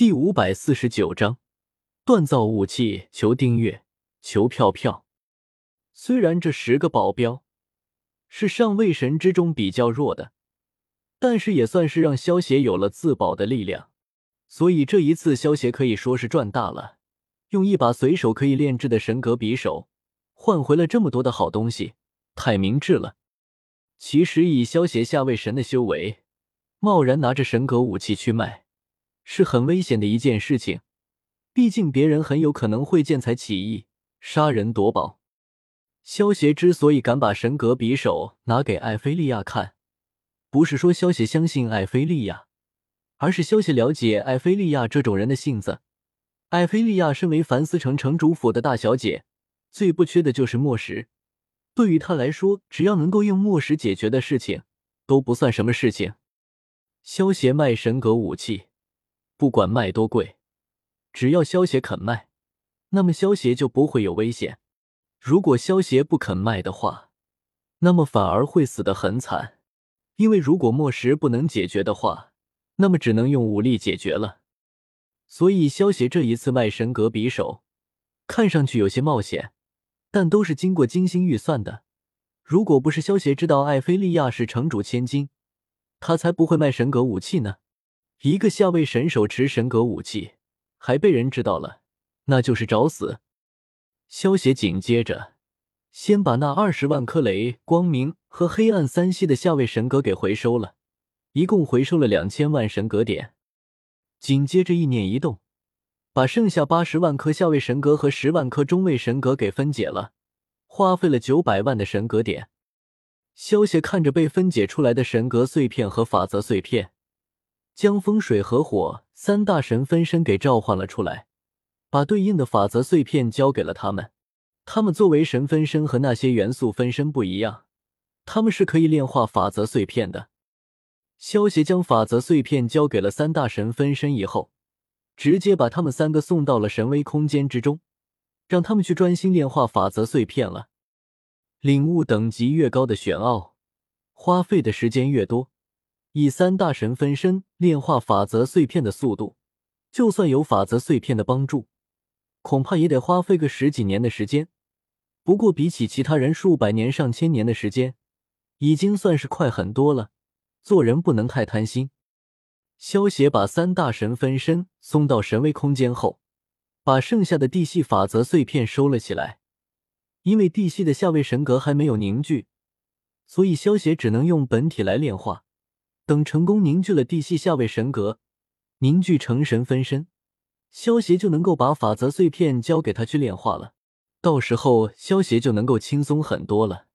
第五百四十九章锻造武器。求订阅，求票票。虽然这十个保镖是上位神之中比较弱的，但是也算是让萧协有了自保的力量。所以这一次，萧协可以说是赚大了。用一把随手可以炼制的神格匕首，换回了这么多的好东西，太明智了。其实以萧协下位神的修为，贸然拿着神格武器去卖。是很危险的一件事情，毕竟别人很有可能会见财起意，杀人夺宝。萧协之所以敢把神格匕首拿给艾菲利亚看，不是说萧协相信艾菲利亚，而是萧协了解艾菲利亚这种人的性子。艾菲利亚身为凡思城城主府的大小姐，最不缺的就是墨石。对于她来说，只要能够用墨石解决的事情，都不算什么事情。萧协卖神格武器。不管卖多贵，只要萧协肯卖，那么萧协就不会有危险。如果萧协不肯卖的话，那么反而会死得很惨。因为如果墨石不能解决的话，那么只能用武力解决了。所以萧协这一次卖神格匕首，看上去有些冒险，但都是经过精心预算的。如果不是萧协知道艾菲利亚是城主千金，他才不会卖神格武器呢。一个下位神手持神格武器，还被人知道了，那就是找死。萧协紧接着先把那二十万颗雷光明和黑暗三系的下位神格给回收了，一共回收了两千万神格点。紧接着意念一动，把剩下八十万颗下位神格和十万颗中位神格给分解了，花费了九百万的神格点。萧协看着被分解出来的神格碎片和法则碎片。将风水和火三大神分身给召唤了出来，把对应的法则碎片交给了他们。他们作为神分身和那些元素分身不一样，他们是可以炼化法则碎片的。萧协将法则碎片交给了三大神分身以后，直接把他们三个送到了神威空间之中，让他们去专心炼化法则碎片了。领悟等级越高的玄奥，花费的时间越多。以三大神分身炼化法则碎片的速度，就算有法则碎片的帮助，恐怕也得花费个十几年的时间。不过比起其他人数百年、上千年的时间，已经算是快很多了。做人不能太贪心。萧协把三大神分身送到神威空间后，把剩下的地系法则碎片收了起来。因为地系的下位神格还没有凝聚，所以萧协只能用本体来炼化。等成功凝聚了地系下位神格，凝聚成神分身，萧协就能够把法则碎片交给他去炼化了。到时候萧协就能够轻松很多了。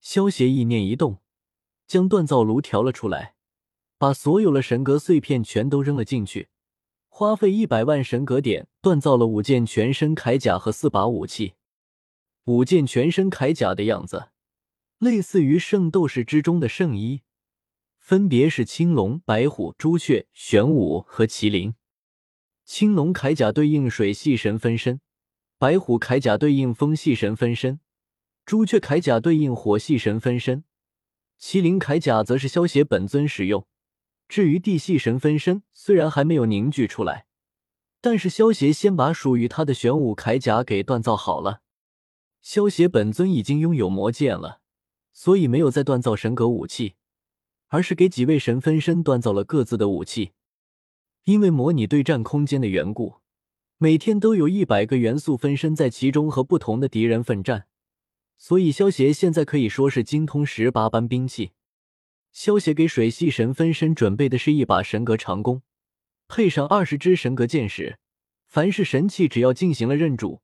萧协意念一动，将锻造炉调了出来，把所有的神格碎片全都扔了进去，花费一百万神格点锻造了五件全身铠甲和四把武器。五件全身铠甲的样子，类似于圣斗士之中的圣衣。分别是青龙、白虎、朱雀、玄武和麒麟。青龙铠甲对应水系神分身，白虎铠甲对应风系神分身，朱雀铠甲对应火系神分身，麒麟铠甲则是消邪本尊使用。至于地系神分身，虽然还没有凝聚出来，但是萧邪先把属于他的玄武铠甲给锻造好了。萧邪本尊已经拥有魔剑了，所以没有再锻造神格武器。而是给几位神分身锻造了各自的武器，因为模拟对战空间的缘故，每天都有一百个元素分身在其中和不同的敌人奋战，所以萧协现在可以说是精通十八般兵器。萧协给水系神分身准备的是一把神格长弓，配上二十支神格箭矢，凡是神器只要进行了认主，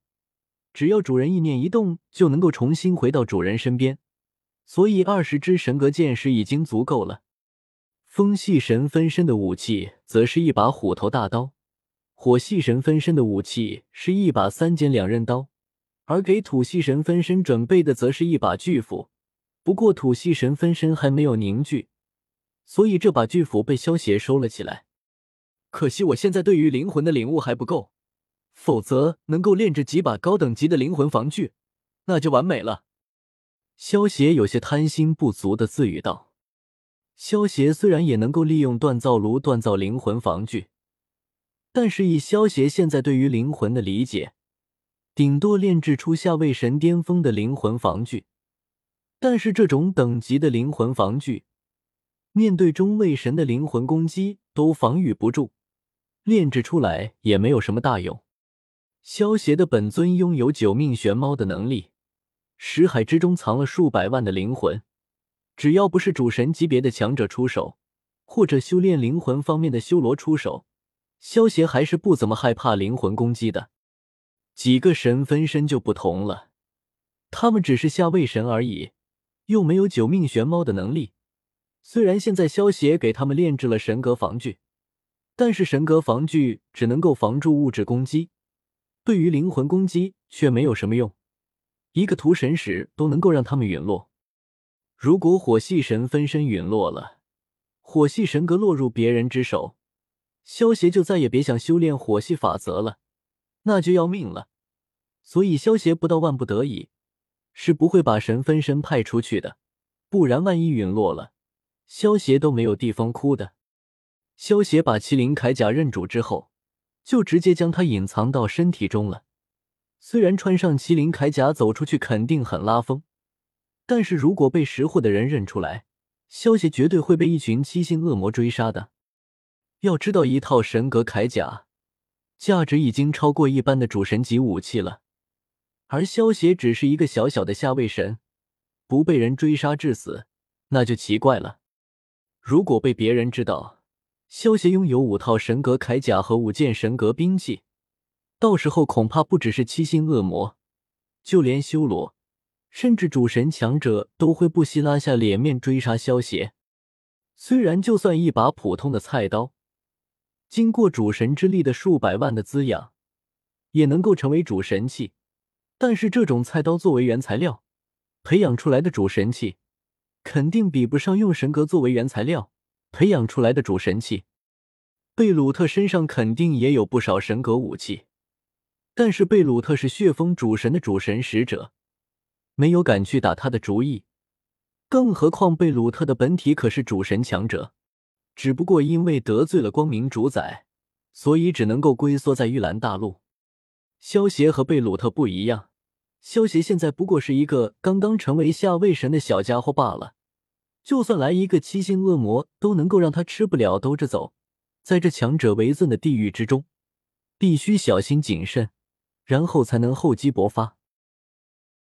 只要主人意念一动，就能够重新回到主人身边。所以，二十支神格剑士已经足够了。风系神分身的武器则是一把虎头大刀，火系神分身的武器是一把三尖两刃刀，而给土系神分身准备的则是一把巨斧。不过，土系神分身还没有凝聚，所以这把巨斧被萧邪收了起来。可惜，我现在对于灵魂的领悟还不够，否则能够炼制几把高等级的灵魂防具，那就完美了。萧协有些贪心不足的自语道：“萧协虽然也能够利用锻造炉锻造灵魂防具，但是以萧协现在对于灵魂的理解，顶多炼制出下位神巅峰的灵魂防具。但是这种等级的灵魂防具，面对中位神的灵魂攻击都防御不住，炼制出来也没有什么大用。萧协的本尊拥有九命玄猫的能力，识海之中藏了数百万的灵魂，只要不是主神级别的强者出手，或者修炼灵魂方面的修罗出手，萧协还是不怎么害怕灵魂攻击的。几个神分身就不同了，他们只是下位神而已。又没有九命玄猫的能力，虽然现在萧协给他们炼制了神格防具，但是神格防具只能够防住物质攻击，对于灵魂攻击却没有什么用。一个屠神使都能够让他们陨落，如果火系神分身陨落了，火系神格落入别人之手，萧协就再也别想修炼火系法则了，那就要命了。所以萧协不到万不得已。是不会把神分身派出去的，不然万一陨落了，萧协都没有地方哭的。萧协把麒麟铠甲认主之后，就直接将它隐藏到身体中了。虽然穿上麒麟铠甲走出去肯定很拉风，但是如果被识货的人认出来，萧协绝对会被一群七星恶魔追杀的。要知道，一套神格铠甲价值已经超过一般的主神级武器了。而萧协只是一个小小的下位神，不被人追杀致死，那就奇怪了。如果被别人知道萧协拥有五套神格铠甲和五件神格兵器，到时候恐怕不只是七星恶魔，就连修罗，甚至主神强者都会不惜拉下脸面追杀萧协。虽然就算一把普通的菜刀，经过主神之力的数百万的滋养，也能够成为主神器。但是这种菜刀作为原材料培养出来的主神器，肯定比不上用神格作为原材料培养出来的主神器。贝鲁特身上肯定也有不少神格武器，但是贝鲁特是血风主神的主神使者，没有敢去打他的主意。更何况贝鲁特的本体可是主神强者，只不过因为得罪了光明主宰，所以只能够龟缩在玉兰大陆。萧协和贝鲁特不一样，萧协现在不过是一个刚刚成为下位神的小家伙罢了。就算来一个七星恶魔，都能够让他吃不了兜着走。在这强者为尊的地狱之中，必须小心谨慎，然后才能厚积薄发。